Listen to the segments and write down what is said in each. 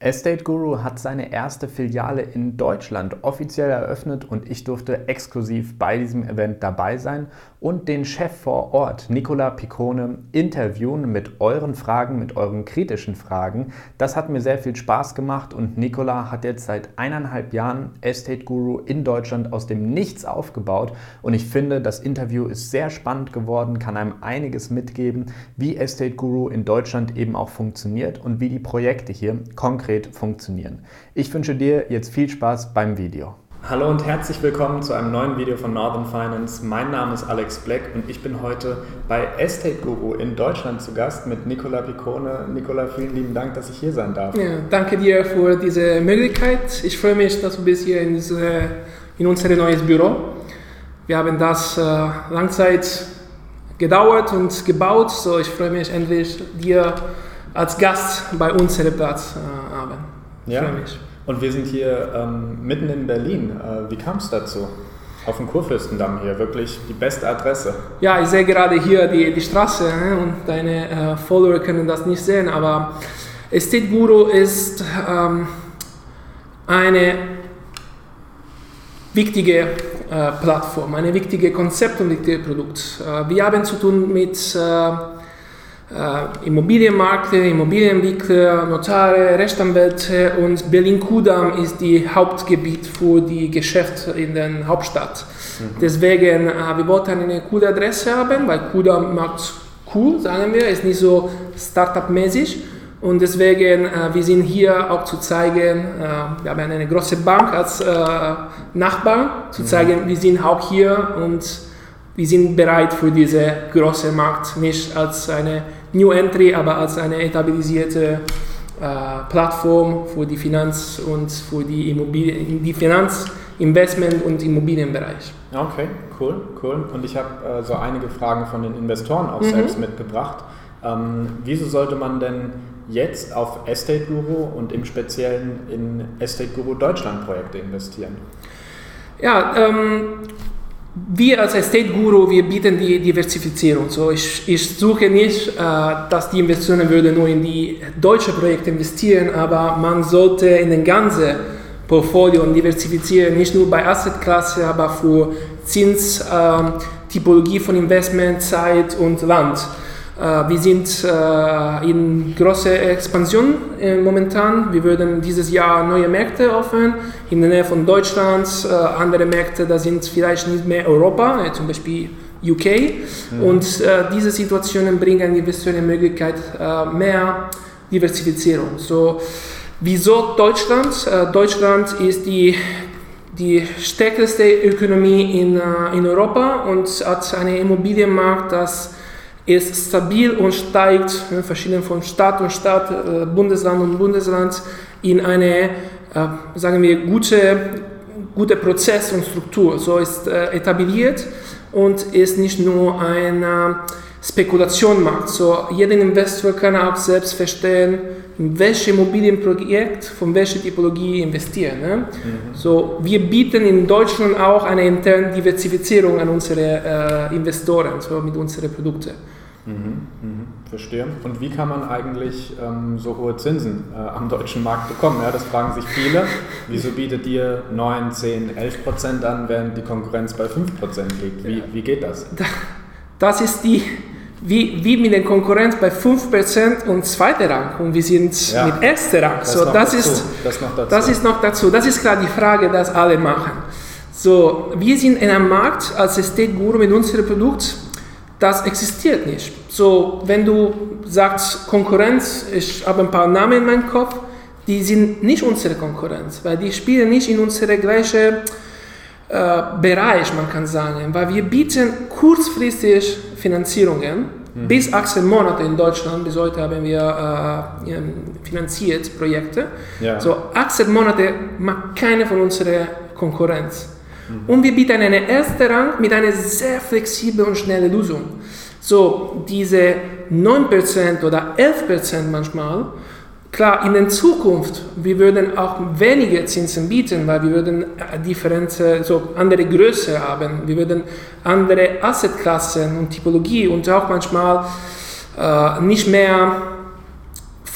Estate Guru hat seine erste Filiale in Deutschland offiziell eröffnet und ich durfte exklusiv bei diesem Event dabei sein und den Chef vor Ort, Nicola Piccone, interviewen mit euren Fragen, mit euren kritischen Fragen. Das hat mir sehr viel Spaß gemacht und Nicola hat jetzt seit eineinhalb Jahren Estate Guru in Deutschland aus dem Nichts aufgebaut und ich finde, das Interview ist sehr spannend geworden, kann einem einiges mitgeben, wie Estate Guru in Deutschland eben auch funktioniert und wie die Projekte hier konkret funktionieren. Ich wünsche dir jetzt viel Spaß beim Video. Hallo und herzlich willkommen zu einem neuen Video von Northern Finance. Mein Name ist Alex Black und ich bin heute bei Estate Guru in Deutschland zu Gast mit Nicola Piccone. Nicola, vielen lieben Dank, dass ich hier sein darf. Ja, danke dir für diese Möglichkeit. Ich freue mich, dass du bist hier in, diese, in unser neues Büro. Wir haben das äh, lange Zeit gedauert und gebaut, so ich freue mich endlich, dir als Gast bei unserem Platz äh. Ja. freue mich. Und wir sind hier ähm, mitten in Berlin. Äh, wie kam es dazu? Auf dem Kurfürstendamm hier, wirklich die beste Adresse. Ja, ich sehe gerade hier die, die Straße ne? und deine äh, Follower können das nicht sehen, aber Estate Guru ist ähm, eine wichtige äh, Plattform, eine wichtige Konzept und wichtiges Produkt. Äh, wir haben zu tun mit äh, Immobilienmakler, Immobilienentwickler, Notare, Rechtsanwälte und Berlin-Kudamm ist die Hauptgebiet für die Geschäfte in der Hauptstadt. Mhm. Deswegen, äh, wir wollten eine coole Adresse haben, weil Kudamm macht cool, sagen wir, ist nicht so Startup-mäßig. Und deswegen, äh, wir sind hier auch zu zeigen, äh, wir haben eine große Bank als äh, Nachbar, zu mhm. zeigen, mhm. wir sind auch hier und wir sind bereit für diese große Markt, nicht als eine New Entry, aber als eine etablierte äh, Plattform für die Finanz- und für die, Immobilien, die Finanz-, Investment- und Immobilienbereich. Okay, cool, cool. Und ich habe äh, so einige Fragen von den Investoren auch mhm. selbst mitgebracht. Ähm, wieso sollte man denn jetzt auf Estate Guru und im Speziellen in Estate Guru Deutschland Projekte investieren? Ja, ähm, wir als Estate Guru, wir bieten die Diversifizierung. So, ich, ich suche nicht, äh, dass die Investoren würde nur in die deutschen Projekte investieren, aber man sollte in den ganzen Portfolio diversifizieren, nicht nur bei Assetklasse, aber für Zins, Typologie von Investment, Zeit und Land. Äh, wir sind äh, in großer Expansion äh, momentan. Wir würden dieses Jahr neue Märkte öffnen, in der Nähe von Deutschland. Andere Märkte, da sind vielleicht nicht mehr Europa, zum Beispiel UK. Mhm. Und diese Situationen bringen Investoren die Möglichkeit, mehr Diversifizierung. So, wieso Deutschland? Deutschland ist die die stärkste Ökonomie in, in Europa und hat einen Immobilienmarkt, das ist stabil und steigt verschieden von Stadt und Stadt, äh, Bundesland und Bundesland in eine, äh, sagen wir, gute, gute Prozess und Struktur. So ist äh, etabliert und ist nicht nur ein äh, Spekulationmarkt. So jeder Investor kann auch selbst verstehen, in welches Immobilienprojekt, von welcher Typologie investieren. Ne? Mhm. So, wir bieten in Deutschland auch eine interne Diversifizierung an unsere äh, Investoren, so mit unseren Produkten. Mhm, mhm, verstehe. Und wie kann man eigentlich ähm, so hohe Zinsen äh, am deutschen Markt bekommen? Ja, das fragen sich viele. Wieso bietet ihr 9, 10, 11 Prozent an, während die Konkurrenz bei 5 Prozent liegt? Wie, wie geht das? Das ist die, wie, wie mit der Konkurrenz bei 5 Prozent und zweiter Rang und wir sind ja, mit erster Rang. Das, so, das, ist, das, noch dazu. das ist noch dazu. Das ist klar die Frage, die alle machen. So, wir sind in einem Markt als Estate Guru mit unserem Produkt das existiert nicht. So, wenn du sagst Konkurrenz, ich habe ein paar Namen in meinem Kopf, die sind nicht unsere Konkurrenz, weil die spielen nicht in unsere gleiche äh, Bereich, man kann sagen, weil wir bieten kurzfristig Finanzierungen mhm. bis 18 Monate in Deutschland. Bis heute haben wir äh, finanziert Projekte. Ja. So 18 Monate macht keine von unserer Konkurrenz. Mhm. Und wir bieten einen ersten Rang mit einer sehr flexiblen und schnellen Lösung. So, diese 9% oder 11% manchmal, klar, in der Zukunft, wir würden auch weniger Zinsen bieten, weil wir würden Differenzen, so andere Größe haben, wir würden andere Assetklassen und Typologie und auch manchmal äh, nicht mehr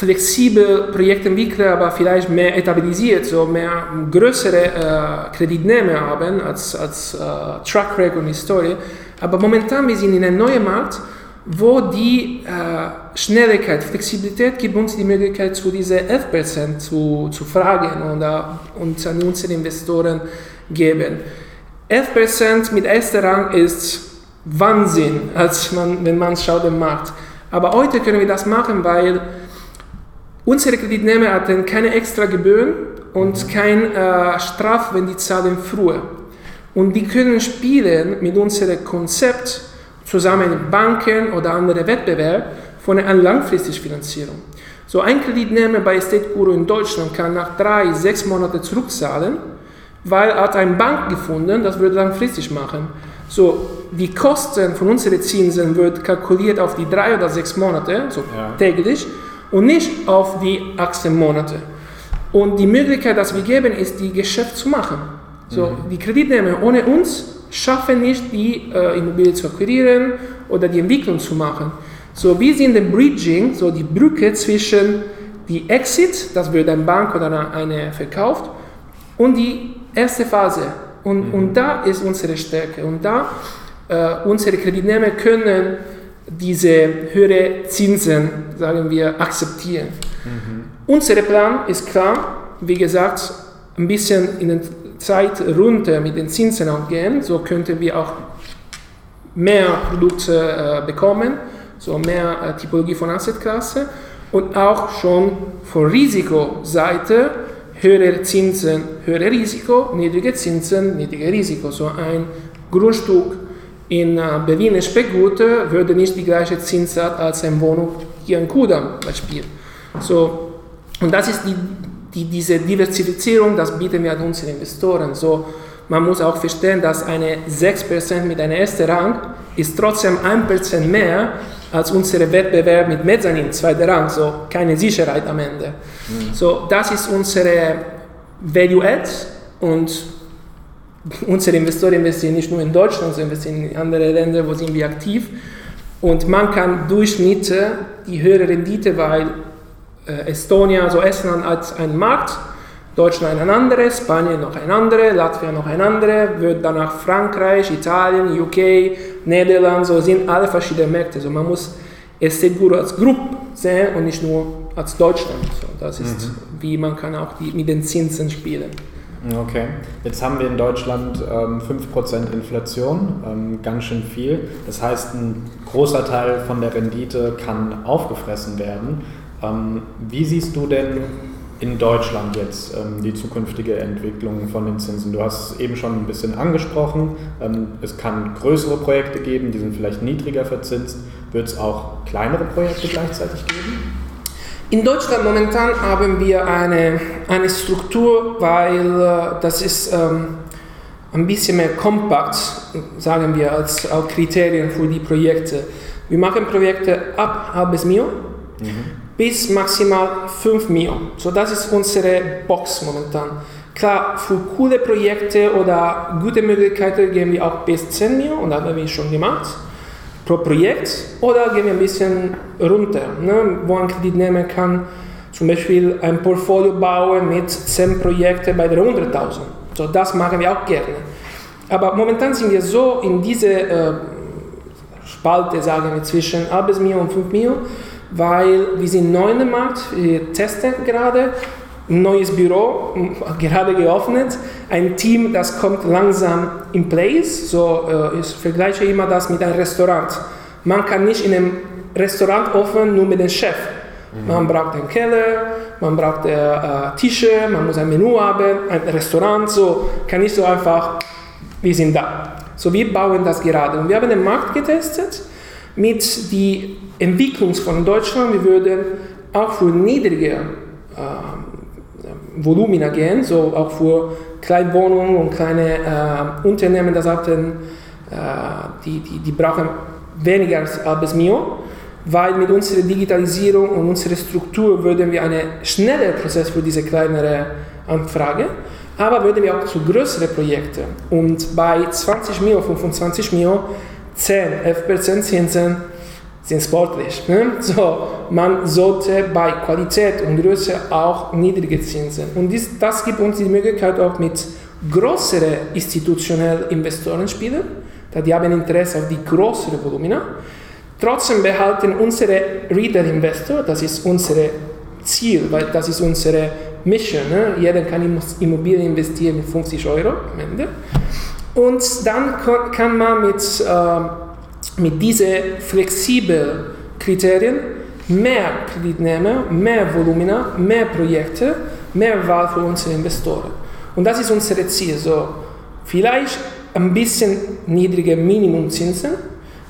flexibel Projektentwickler, aber vielleicht mehr etablisiert, so mehr größere äh, Kreditnehmer haben als, als äh, Track Record und Historie. Aber momentan wir sind in einem neuen Markt, wo die äh, Schnelligkeit, Flexibilität gibt uns die Möglichkeit, zu diese 11% zu, zu fragen und, uh, und an unsere Investoren geben. 11% mit erster Rang ist Wahnsinn, als man, wenn man schaut den Markt. Aber heute können wir das machen, weil unsere Kreditnehmer hatten keine extra Gebühren und kein äh, Straf, wenn die zahlen früher. Und die können spielen mit unserem Konzept zusammen mit Banken oder anderen Wettbewerb von einer langfristigen Finanzierung. So ein Kreditnehmer bei Estate Guru in Deutschland kann nach drei, sechs Monaten zurückzahlen, weil er hat eine Bank gefunden, das würde langfristig machen. So, die Kosten von unseren Zinsen wird kalkuliert auf die drei oder sechs Monate, so ja. täglich, und nicht auf die 18 Monate. Und die Möglichkeit, dass wir geben, ist, die Geschäft zu machen. So, mhm. die Kreditnehmer ohne uns schaffen nicht, die äh, Immobilie zu akquirieren oder die Entwicklung zu machen. So, wir sind im Bridging, so die Brücke zwischen die Exit, das wird eine Bank oder eine verkauft, und die erste Phase. Und, mhm. und da ist unsere Stärke. Und da äh, unsere Kreditnehmer können diese höhere Zinsen, sagen wir, akzeptieren. Mhm. Unser Plan ist klar, wie gesagt, ein bisschen in der Zeit runter mit den Zinsen auch gehen, so könnten wir auch mehr Produkte äh, bekommen, so mehr äh, Typologie von Assetklasse und auch schon von Risikoseite höhere Zinsen, höhere Risiko, niedrige Zinsen, niedrige Risiko. So ein Grundstück in äh, Berlin Speckgut würde nicht die gleiche Zinssatz als eine Wohnung hier in Kudam Beispiel. So, und das ist die, die, diese Diversifizierung, das bieten wir an unsere Investoren. So, man muss auch verstehen, dass eine 6% mit einem ersten Rang ist trotzdem 1% mehr als unsere Wettbewerb mit Mezzanin, zweiter Rang, so keine Sicherheit am Ende. Mhm. So, das ist unsere Value Add und unsere Investoren investieren nicht nur in Deutschland, sondern investieren in andere Länder, wo sind wir aktiv. Und man kann Durchschnitt die höhere Rendite, weil äh, Estonia, also Estland als ein Markt, Deutschland ein anderes, Spanien noch ein anderes, Latvia noch ein anderes, wird danach Frankreich, Italien, UK, Niederland, so sind alle verschiedene Märkte. So man muss Esteguro als Gruppe sehen und nicht nur als Deutschland. So, das ist, mhm. wie man kann auch die, mit den Zinsen spielen. Okay, jetzt haben wir in Deutschland ähm, 5% Inflation, ähm, ganz schön viel. Das heißt, ein großer Teil von der Rendite kann aufgefressen werden. Ähm, wie siehst du denn in Deutschland jetzt ähm, die zukünftige Entwicklung von den Zinsen? Du hast es eben schon ein bisschen angesprochen. Ähm, es kann größere Projekte geben, die sind vielleicht niedriger verzinst. Wird es auch kleinere Projekte gleichzeitig geben? In Deutschland momentan haben wir eine, eine Struktur, weil äh, das ist ähm, ein bisschen mehr kompakt, sagen wir, als auch Kriterien für die Projekte. Wir machen Projekte ab halbes Mio mhm. bis maximal 5 Mio. So, das ist unsere Box momentan. Klar, für coole Projekte oder gute Möglichkeiten gehen wir auch bis 10 Mio und das haben wir schon gemacht pro Projekt oder gehen wir ein bisschen runter, ne, wo ein Kreditnehmer kann zum Beispiel ein Portfolio bauen mit 10 Projekten bei 300.000. So, das machen wir auch gerne. Aber momentan sind wir so in diese äh, Spalte, sagen wir, zwischen halbes Mio und 5 Mio, weil wir sind neu im Markt, wir testen gerade ein neues Büro, gerade geöffnet, ein Team, das kommt langsam in place. So, äh, ich vergleiche immer das mit einem Restaurant. Man kann nicht in einem Restaurant offen nur mit dem Chef. Mhm. Man braucht einen Keller, man braucht äh, äh, Tische, man muss ein Menü haben, ein Restaurant, so kann nicht so einfach, wir sind da. So, wir bauen das gerade. Und wir haben den Markt getestet mit der Entwicklung von Deutschland. Wir würden auch für niedrige äh, Volumina gehen, so auch für Kleinwohnungen und kleine äh, Unternehmen, das hatten, äh, die, die, die brauchen weniger als halbes Mio, weil mit unserer Digitalisierung und unserer Struktur würden wir einen schnelleren Prozess für diese kleinere Anfrage, aber würden wir auch zu größeren Projekten. Und bei 20 Mio, 25 Mio, 10, 11% Zinsen sind sportlich. Ne? So, man sollte bei Qualität und Größe auch niedrige Zinsen. Und dies, das gibt uns die Möglichkeit auch mit größeren institutionellen Investoren spielen, da die haben Interesse auf die größeren Volumina. Trotzdem behalten unsere Retail-Investor, das ist unser Ziel, weil das ist unsere Mission. Ne? Jeder kann Immobilien investieren mit 50 Euro am Ende. Und dann kann man mit, äh, mit diesen flexiblen Kriterien mehr Kreditnehmer, mehr Volumina, mehr Projekte, mehr Wahl für unsere Investoren. Und das ist unser Ziel. So, vielleicht ein bisschen niedrige Minimumzinsen,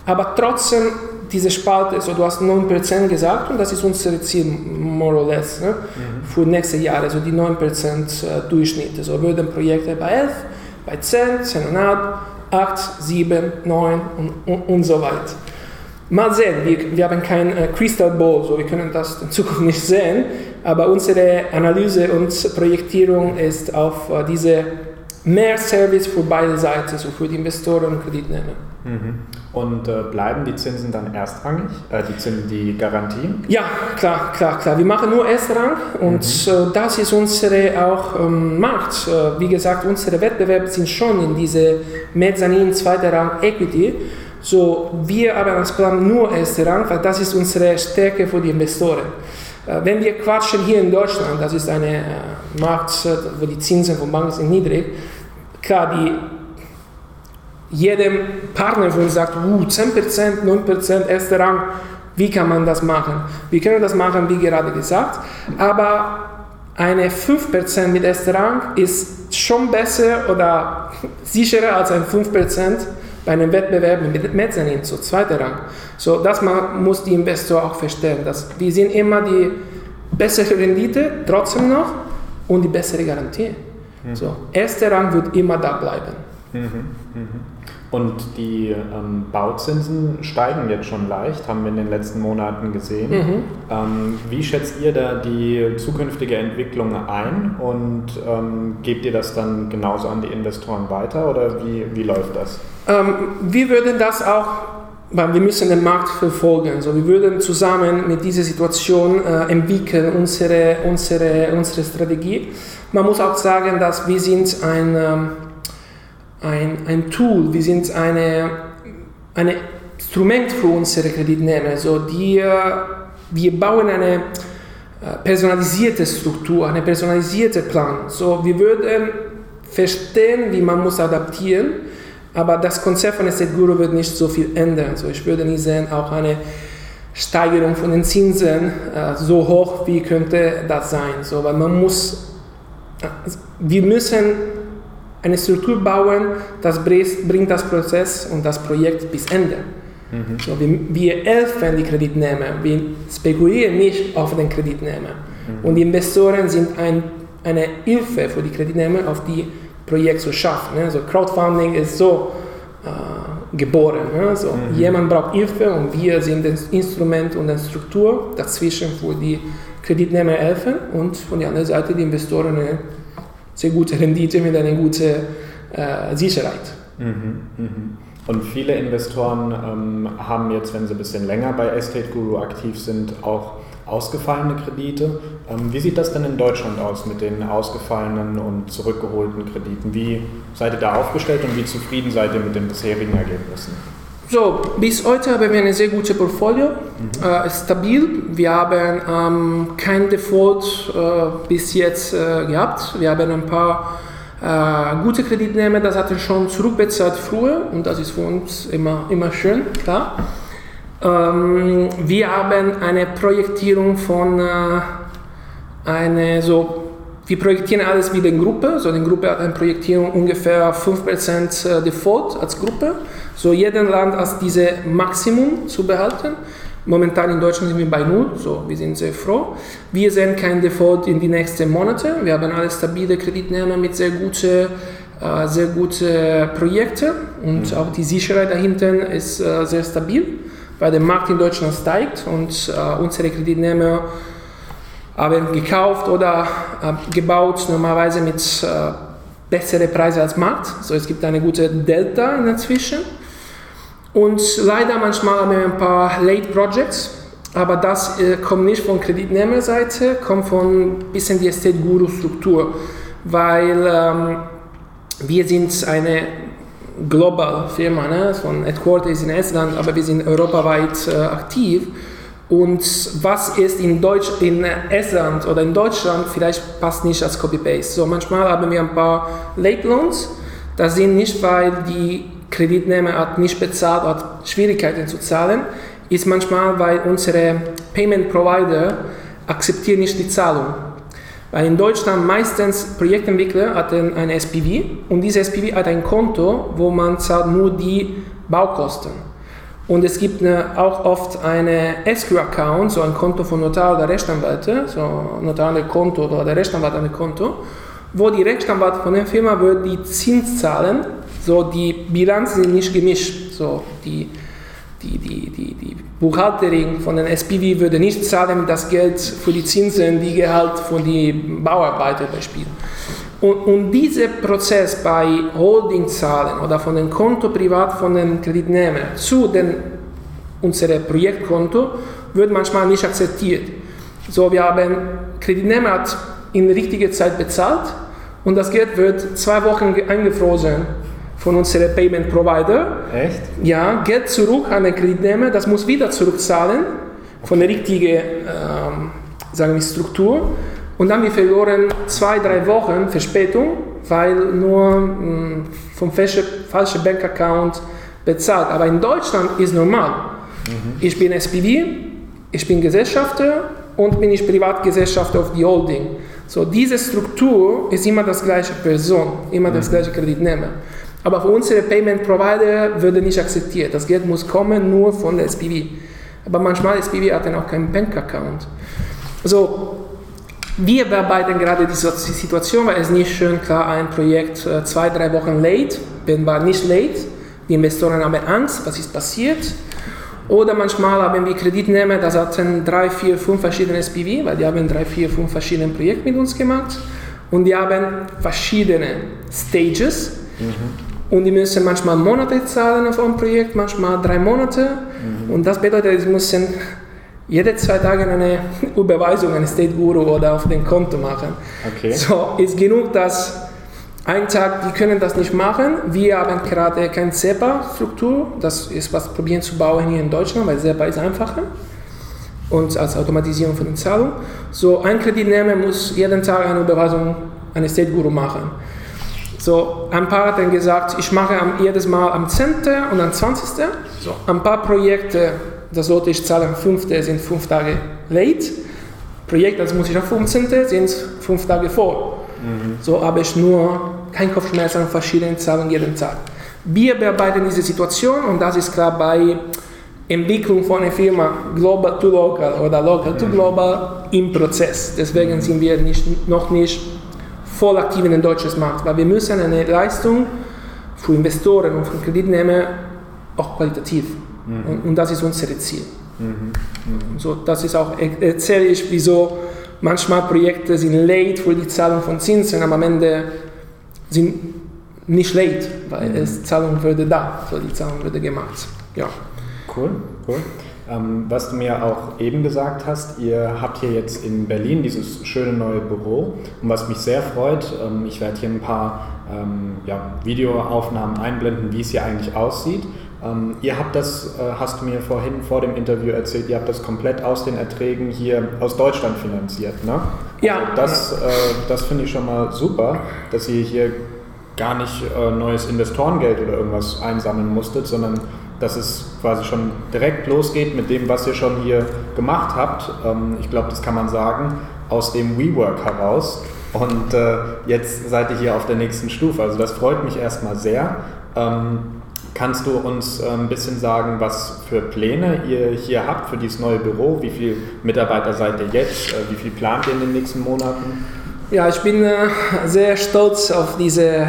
aber trotzdem diese Spalte, so du hast 9% gesagt und das ist unser Ziel, more or less, ne? mhm. für nächste Jahre, so die 9% äh, Durchschnitt. So würden Projekte bei 11, bei 10, 10,5, 8, 7, 9 und, und, und so weiter. Mal sehen, wir, wir haben kein äh, Crystal Ball, so wir können das in Zukunft nicht sehen, aber unsere Analyse und Projektierung ist auf äh, diese mehr Service für beide Seiten, so für die Investoren und Kreditnehmer. Mhm. Und äh, bleiben die Zinsen dann erstrangig, äh, die Zinsen, die Garantien? Ja, klar, klar, klar. Wir machen nur Erstrang und mhm. äh, das ist unsere auch ähm, Markt. Äh, wie gesagt, unsere Wettbewerbe sind schon in diese Mezzanin, zweiter Rang Equity. So, wir haben als Plan nur erster Rang, weil das ist unsere Stärke für die Investoren. Äh, wenn wir quatschen hier in Deutschland, das ist ein äh, Markt, wo die Zinsen von Banken sind niedrig, klar, die jedem Partner von uns sagt, uh, 10%, 9%, erster Rang, wie kann man das machen? Wir können das machen, wie gerade gesagt, aber eine 5% mit erster Rang ist schon besser oder sicherer als ein 5% bei einem Wettbewerb mit Mezzanin, so zweiter Rang. So, das muss die Investor auch verstehen, dass wir sind immer die bessere Rendite trotzdem noch und die bessere Garantie. Mhm. So, erster Rang wird immer da bleiben. Mhm. Mhm. Und die ähm, Bauzinsen steigen jetzt schon leicht, haben wir in den letzten Monaten gesehen. Mhm. Ähm, wie schätzt ihr da die zukünftige Entwicklung ein und ähm, gebt ihr das dann genauso an die Investoren weiter oder wie, wie läuft das? Ähm, wir würden das auch, weil wir müssen den Markt verfolgen. So, wir würden zusammen mit dieser Situation äh, entwickeln unsere, unsere, unsere Strategie. Man muss auch sagen, dass wir sind ein ähm, ein, ein Tool, wir sind eine, ein Instrument für unsere Kreditnehmer. Also die, wir bauen eine äh, personalisierte Struktur, einen personalisierten Plan. So, wir würden verstehen, wie man muss adaptieren, aber das Konzept von Estate Guru wird nicht so viel ändern. So, ich würde nicht sehen, auch eine Steigerung von den Zinsen äh, so hoch, wie könnte das sein. So, weil man muss, äh, wir müssen eine Struktur bauen, das bringt das Prozess und das Projekt bis Ende. Mhm. So, wir, wir helfen die Kreditnehmer, wir spekulieren nicht auf den Kreditnehmer. Mhm. Und die Investoren sind ein, eine Hilfe für die Kreditnehmer, auf die Projekt zu schaffen. Ne? Also Crowdfunding ist so äh, geboren. Ne? So, mhm. Jemand braucht Hilfe und wir sind das Instrument und die Struktur dazwischen für die Kreditnehmer helfen und von der anderen Seite die Investoren sehr gute Rendite mit einer guten äh, Sicherheit. Mhm, mh. Und viele Investoren ähm, haben jetzt, wenn sie ein bisschen länger bei Estate Guru aktiv sind, auch ausgefallene Kredite. Ähm, wie sieht das denn in Deutschland aus mit den ausgefallenen und zurückgeholten Krediten? Wie seid ihr da aufgestellt und wie zufrieden seid ihr mit den bisherigen Ergebnissen? So, bis heute haben wir ein sehr gutes Portfolio, mhm. äh, stabil. Wir haben ähm, kein Default äh, bis jetzt äh, gehabt. Wir haben ein paar äh, gute Kreditnehmer, das hatten schon zurückbezahlt früher und das ist für uns immer, immer schön, klar. Ähm, wir haben eine Projektierung von äh, eine so wir projektieren alles wie die Gruppe. So, die Gruppe hat eine Projektierung ungefähr 5% äh, Default als Gruppe. So, jeden Land hat diese Maximum zu behalten. Momentan in Deutschland sind wir bei null, so wir sind sehr froh. Wir sehen kein Default in die nächsten Monate. Wir haben alle stabile Kreditnehmer mit sehr guten äh, sehr gute Projekte und mhm. auch die Sicherheit dahinter ist äh, sehr stabil, weil der Markt in Deutschland steigt und äh, unsere Kreditnehmer haben gekauft oder äh, gebaut normalerweise mit äh, besseren Preisen als Markt. So, es gibt eine gute Delta in dazwischen. Und leider manchmal haben wir ein paar Late Projects, aber das äh, kommt nicht von Kreditnehmerseite, kommt von ein bisschen die Estate Guru Struktur, weil ähm, wir sind eine global Firma, ne? von Headquarters in Estland, aber wir sind europaweit äh, aktiv. Und was ist in, Deutsch, in Estland oder in Deutschland vielleicht passt nicht als Copy-Paste. So manchmal haben wir ein paar Late Loans. Das sind nicht, weil die Kreditnehmer hat nicht bezahlt, hat Schwierigkeiten zu zahlen, ist manchmal, weil unsere Payment Provider akzeptieren nicht die Zahlung. Weil in Deutschland meistens Projektentwickler hat eine SPV und diese SPV hat ein Konto, wo man zahlt nur die Baukosten. Und es gibt eine, auch oft eine Escrow-Account, so ein Konto von Notar oder Rechtsanwalt, so Notar ein Konto oder der Rechtsanwalt ein Konto, wo die Rechtsanwalt von der Firma wird die Zins zahlen, so die Bilanzen sind nicht gemischt, so die die, die, die, die Buchhalterin von den SPV würde nicht zahlen das Geld für die Zinsen, die Gehalt von den Bauarbeitern beispielsweise. Und, und dieser Prozess bei Holdingzahlen oder von dem Konto privat von den Kreditnehmern zu den, unserem Projektkonto wird manchmal nicht akzeptiert. So, wir haben Kreditnehmer hat in richtiger Zeit bezahlt und das Geld wird zwei Wochen eingefroren von unserem Payment Provider. Echt? Ja, Geld zurück an den Kreditnehmer, das muss wieder zurückzahlen von der richtigen ähm, sagen wir, Struktur. Und dann wir verloren zwei, drei Wochen Verspätung, weil nur mh, hm, vom falschen Bankaccount bezahlt. Aber in Deutschland ist normal. Mhm. Ich bin SPV, ich bin Gesellschafter und bin ich Privatgesellschafter auf die Holding. So, diese Struktur ist immer das gleiche Person, immer mhm. das gleiche Kreditnehmer. Aber für unsere Payment Provider würde nicht akzeptiert. Das Geld muss kommen nur von der SPV. Aber manchmal SPV hat dann auch keinen Bankaccount. Also, wir bearbeiten gerade diese Situation, weil es nicht schön klar ein Projekt äh, zwei, drei Wochen late, wenn war nicht late, die Investoren haben Angst, was ist passiert. Oder manchmal haben wir Kreditnehmer, das hatten drei, vier, fünf verschiedene SPV, weil die haben drei, vier, fünf verschiedene Projekte mit uns gemacht und die haben verschiedene Stages. Mhm. Und die müssen manchmal Monate zahlen auf ein Projekt, manchmal drei Monate. Mhm. Und das bedeutet, sie müssen jede zwei Tage eine Überweisung an State Guru oder auf den Konto machen. Okay. So ist genug, dass ein Tag, die können das nicht machen. Wir haben gerade keine SEPA-Struktur. Das ist was probieren zu bauen hier in Deutschland, weil SEPA ist einfacher und als Automatisierung von den Zahlungen. So ein Kreditnehmer muss jeden Tag eine Überweisung an State Guru machen. So, ein paar hat dann gesagt, ich mache jedes Mal am 10. und am 20. So, ein paar Projekte, das sollte ich zahlen am 5. sind fünf Tage late. Projekte, das muss ich am 15. sind fünf Tage vor. Mhm. So habe ich nur kein Kopfschmerz an verschiedenen Zahlen jeden Tag. Wir bearbeiten diese Situation und das ist klar bei Entwicklung von einer Firma global to local oder local to mhm. global im Prozess. Deswegen sind wir nicht, noch nicht voll aktiv in den deutschen Markt, weil wir müssen eine Leistung für Investoren und für Kreditnehmer auch qualitativ. Mhm. Und, und, das ist unser Ziel. Mhm. Mhm. So, das ist auch, erzähle ich, wieso manchmal Projekte sind late für die Zahlung von Zinsen, aber am Ende sind nicht late, weil mhm. es Zahlung würde da, so die Zahlung würde gemacht. Ja. Cool, cool. Ähm, was du mir auch eben gesagt hast, ihr habt hier jetzt in Berlin dieses schöne neue Büro und was mich sehr freut, ähm, ich werde hier ein paar ähm, ja, Videoaufnahmen einblenden, wie es hier eigentlich aussieht. Ähm, ihr habt das, äh, hast du mir vorhin vor dem Interview erzählt, ihr habt das komplett aus den Erträgen hier aus Deutschland finanziert, ne? Ja. Also das, äh, das finde ich schon mal super, dass ihr hier gar nicht äh, neues Investorengeld oder irgendwas einsammeln musstet, sondern dass es quasi schon direkt losgeht mit dem, was ihr schon hier gemacht habt. Ähm, ich glaube, das kann man sagen, aus dem WeWork heraus. Und äh, jetzt seid ihr hier auf der nächsten Stufe. Also das freut mich erstmal sehr. Ähm, kannst du uns äh, ein bisschen sagen, was für Pläne ihr hier habt für dieses neue Büro? Wie viele Mitarbeiter seid ihr jetzt? Äh, wie viel plant ihr in den nächsten Monaten? Ja, ich bin sehr stolz auf diese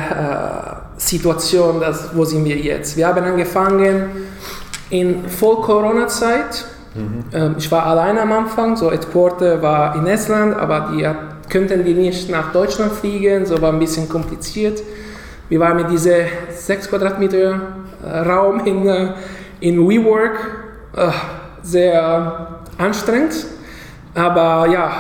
Situation, das, wo sind wir jetzt? Wir haben angefangen in Voll-Corona-Zeit. Mhm. Ähm, ich war alleine am Anfang, so Headquarter war in Estland, aber die könnten die nicht nach Deutschland fliegen, so war ein bisschen kompliziert. Wir waren mit diesem 6 Quadratmeter äh, Raum in, äh, in WeWork äh, sehr anstrengend. Aber ja,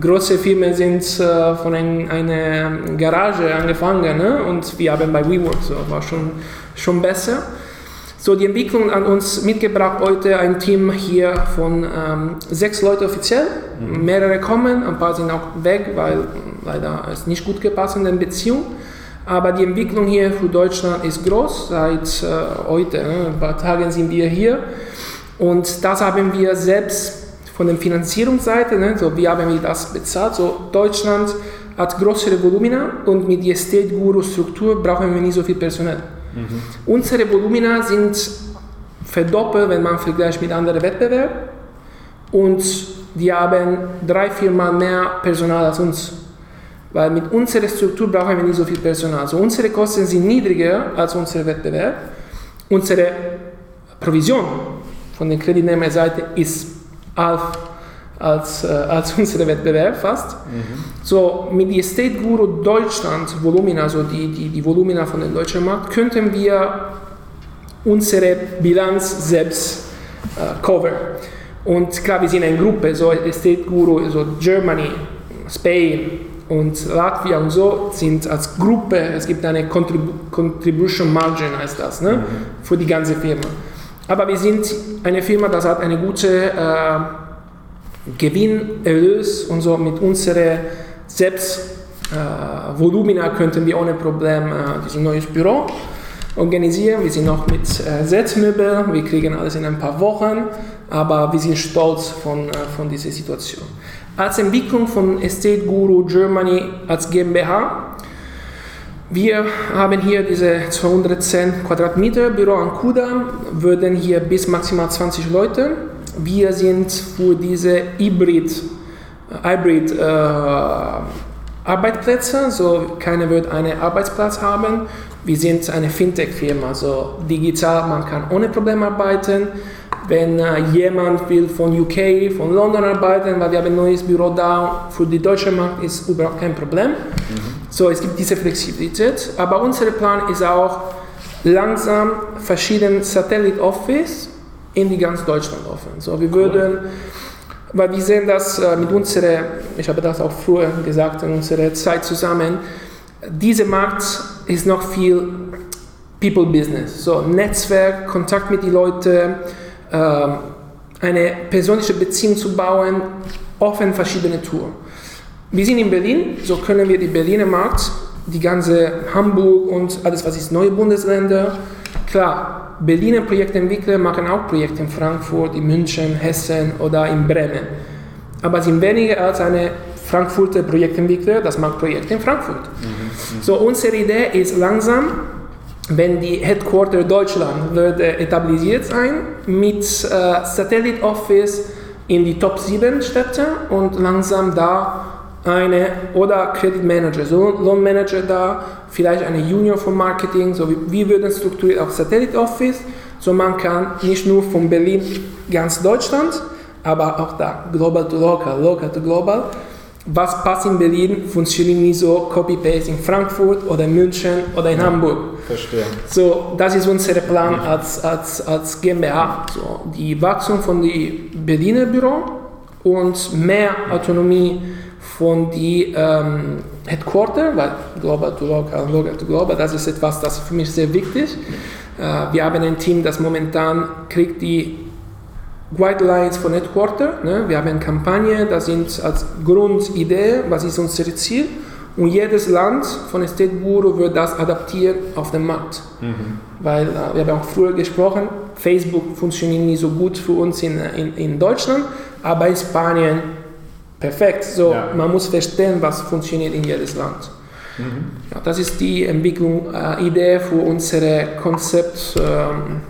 große Firmen sind äh, von ein, einer Garage angefangen ne? und wir haben bei WeWork so war schon, schon besser. So, die Entwicklung an uns mitgebracht heute ein Team hier von ähm, sechs Leuten offiziell. Mhm. Mehrere kommen, ein paar sind auch weg, weil leider es nicht gut gepasst in der Beziehung. Aber die Entwicklung hier für Deutschland ist groß. Seit äh, heute, ne? ein paar Tagen sind wir hier. Und das haben wir selbst von der Finanzierungsseite, ne? so wie haben wir das bezahlt. So, Deutschland hat größere Volumina und mit der Estate Guru Struktur brauchen wir nicht so viel Personal. Mhm. Unsere Volumina sind verdoppelt, wenn man vergleicht mit anderen Wettbewerben. Und die haben drei, vier Mal mehr Personal als uns. Weil mit unserer Struktur brauchen wir nicht so viel Personal. Also unsere Kosten sind niedriger als unser Wettbewerb. Unsere Provision von der Kreditnehmerseite ist als, als, äh, als unsere Wettbewerb fast. Mhm. So, mit der State Guru Deutschland Volumina, also die, die, die Volumina von dem deutschen Markt, könnten wir unsere Bilanz selbst äh, cover. Und klar, wir sind eine Gruppe, so State Guru, so Germany, Spain und Latvia und so sind als Gruppe, es gibt eine Contribu Contribution Margin, heißt das, ne, mhm. für die ganze Firma. Aber wir sind eine Firma, das hat eine gute äh, Gewinn, Erlös und so mit unserer selbst äh, könnten wir ohne Problem äh, dieses neues Büro organisieren. Wir sind noch mit äh, Setzmöbel, wir kriegen alles in ein paar Wochen, aber wir sind stolz von, äh, von dieser Situation. Als Entwicklung von Estate Guru Germany als GmbH wir haben hier diese 210 Quadratmeter Büro an Kudamm, würden hier bis maximal 20 Leute. Wir sind für diese Hybrid, äh, Hybrid äh, Arbeitsplätze, so keiner wird einen Arbeitsplatz haben. Wir sind eine Fintech-Firma, so digital, man kann ohne Probleme arbeiten. Wenn äh, jemand will von UK, von London arbeiten, weil wir haben ein neues Büro da, für den deutschen Markt ist überhaupt kein Problem. Mhm. So, es gibt diese Flexibilität, aber unser Plan ist auch, langsam verschiedene Satellite Office in die ganz Deutschland offen. So, wir würden, weil wir sehen das äh, mit unserer, ich habe das auch früher gesagt, in unserer Zeit zusammen, dieser Markt ist noch viel People Business, so Netzwerk, Kontakt mit den Leuten, äh, eine persönliche Beziehung zu bauen, offen verschiedene Touren. Wir sind in Berlin, so können wir den Berliner Markt, die ganze Hamburg und alles, was ist neue Bundesländer. Klar, Berliner Projektentwickler machen auch Projekte in Frankfurt, in München, Hessen oder in Bremen. Aber sind weniger als eine Frankfurter Projektentwickler, das macht Projekte in Frankfurt. Mhm. So, unsere Idee ist langsam, wenn die Headquarter Deutschland würde etabliert sein mit äh, Satellite Office in die Top 7 Städte und langsam da eine oder Credit Manager, so Loan Manager da, vielleicht eine Junior vom Marketing, so wie wir würden strukturiert auf Satellite Office, so man kann nicht nur von Berlin ganz Deutschland, aber auch da global to local, local to global. Was passt in Berlin, funktioniert nicht so Copy-Paste in Frankfurt oder in München oder in ja, Hamburg. Verstehe. So, das ist unser Plan als, als, als GmbH. So, die Wachstum von dem Berliner Büro und mehr Autonomie von die ähm, Headquarter, weil Global to Local, Local to Global, das ist etwas, das für mich sehr wichtig ist. Äh, wir haben ein Team, das momentan kriegt die Guidelines von Headquarter. Ne? Wir haben eine Kampagne, das sind als Grundidee, was ist unser Ziel. Und jedes Land von Estate Bureau wird das adaptieren auf den Markt. Mhm. Weil äh, wir haben auch früher gesprochen, Facebook funktioniert nicht so gut für uns in, in, in Deutschland, aber in Spanien perfekt. So, ja. Man muss verstehen, was funktioniert in jedes Land. Mhm. Ja, das ist die Entwicklung, äh, Idee für unser Konzept ähm,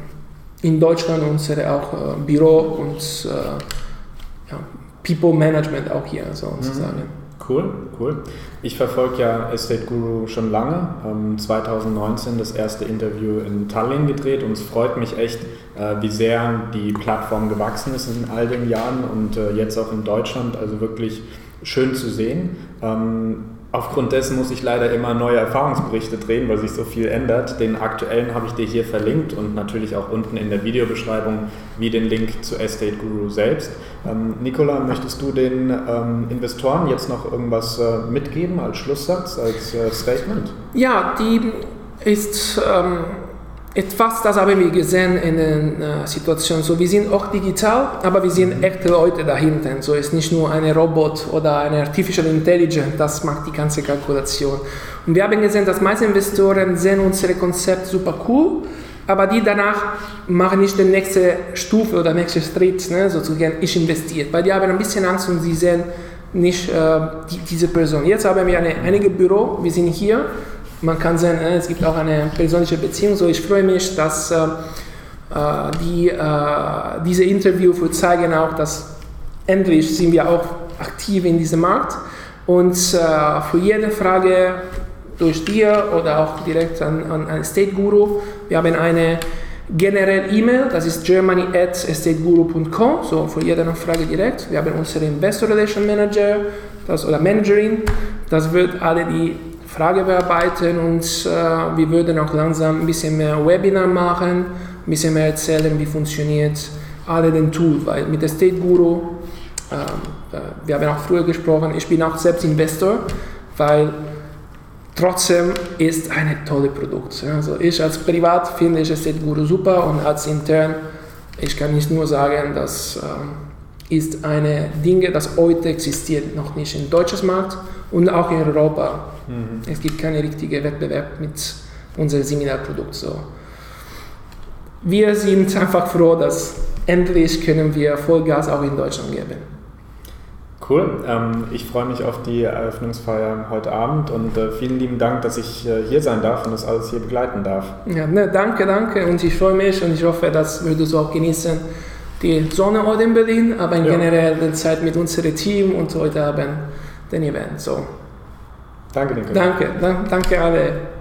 in Deutschland, unser auch äh, Büro und äh, ja, People Management auch hier sozusagen. Mhm. Cool, cool. Ich verfolge ja Estate Guru schon lange. Ähm, 2019 das erste Interview in Tallinn gedreht und es freut mich echt, äh, wie sehr die Plattform gewachsen ist in all den Jahren und äh, jetzt auch in Deutschland. Also wirklich schön zu sehen. Aufgrund dessen muss ich leider immer neue Erfahrungsberichte drehen, weil sich so viel ändert. Den aktuellen habe ich dir hier verlinkt und natürlich auch unten in der Videobeschreibung wie den Link zu Estate Guru selbst. Ähm, Nicola, möchtest du den ähm, Investoren jetzt noch irgendwas äh, mitgeben als Schlusssatz, als äh, Statement? Ja, die ist ähm, etwas, das haben wir gesehen in den äh, Situationen. So, wir sind auch digital, aber wir sind echte Leute dahinter. So ist nicht nur ein Robot oder eine Artificial Intelligence, das macht die ganze Kalkulation. Und wir haben gesehen, dass meiste Investoren sehen unser Konzept super cool, aber die danach machen nicht die nächste Stufe oder nächste Schritt, ne, sozusagen, ich investiere. Weil die haben ein bisschen Angst und sie sehen nicht äh, die, diese Person. Jetzt haben wir eine, einige Büro, wir sind hier man kann sagen, äh, es gibt auch eine persönliche Beziehung. So, ich freue mich, dass äh, äh die, äh, diese Interview zeigen auch, dass endlich sind wir auch aktiv in diesem Markt und äh, für jede Frage durch dir oder auch direkt an, an, an Estate Guru, wir haben eine generell E-Mail, das ist germany at estateguru.com, so für jede Frage direkt. Wir haben unseren Investor Relation Manager das, oder Managerin, das wird alle die Frage bearbeiten und äh, wir würden auch langsam ein bisschen mehr Webinar machen, ein bisschen mehr erzählen, wie funktioniert alle den Tool, weil mit der State Guru, ähm, äh, wir haben auch früher gesprochen, ich bin auch selbst Investor, weil trotzdem ist ein tolles Produkt. Also ich als Privat finde ich State Guru super und als intern, ich kann nicht nur sagen, das äh, ist eine Dinge, das heute existiert noch nicht im deutschen Markt und auch in Europa Mhm. Es gibt keinen richtigen Wettbewerb mit unserem Seminarprodukt. So. Wir sind einfach froh, dass endlich können wir Vollgas auch in Deutschland geben. Cool. Ähm, ich freue mich auf die Eröffnungsfeier heute Abend und äh, vielen lieben Dank, dass ich äh, hier sein darf und das alles hier begleiten darf. Ja, ne, danke, danke und ich freue mich und ich hoffe, das würdest du auch genießen. Die Sonne heute in Berlin, aber in ja. generell die Zeit mit unserem Team und heute Abend den Event. So. Danke, Nico. Danke, danke alle.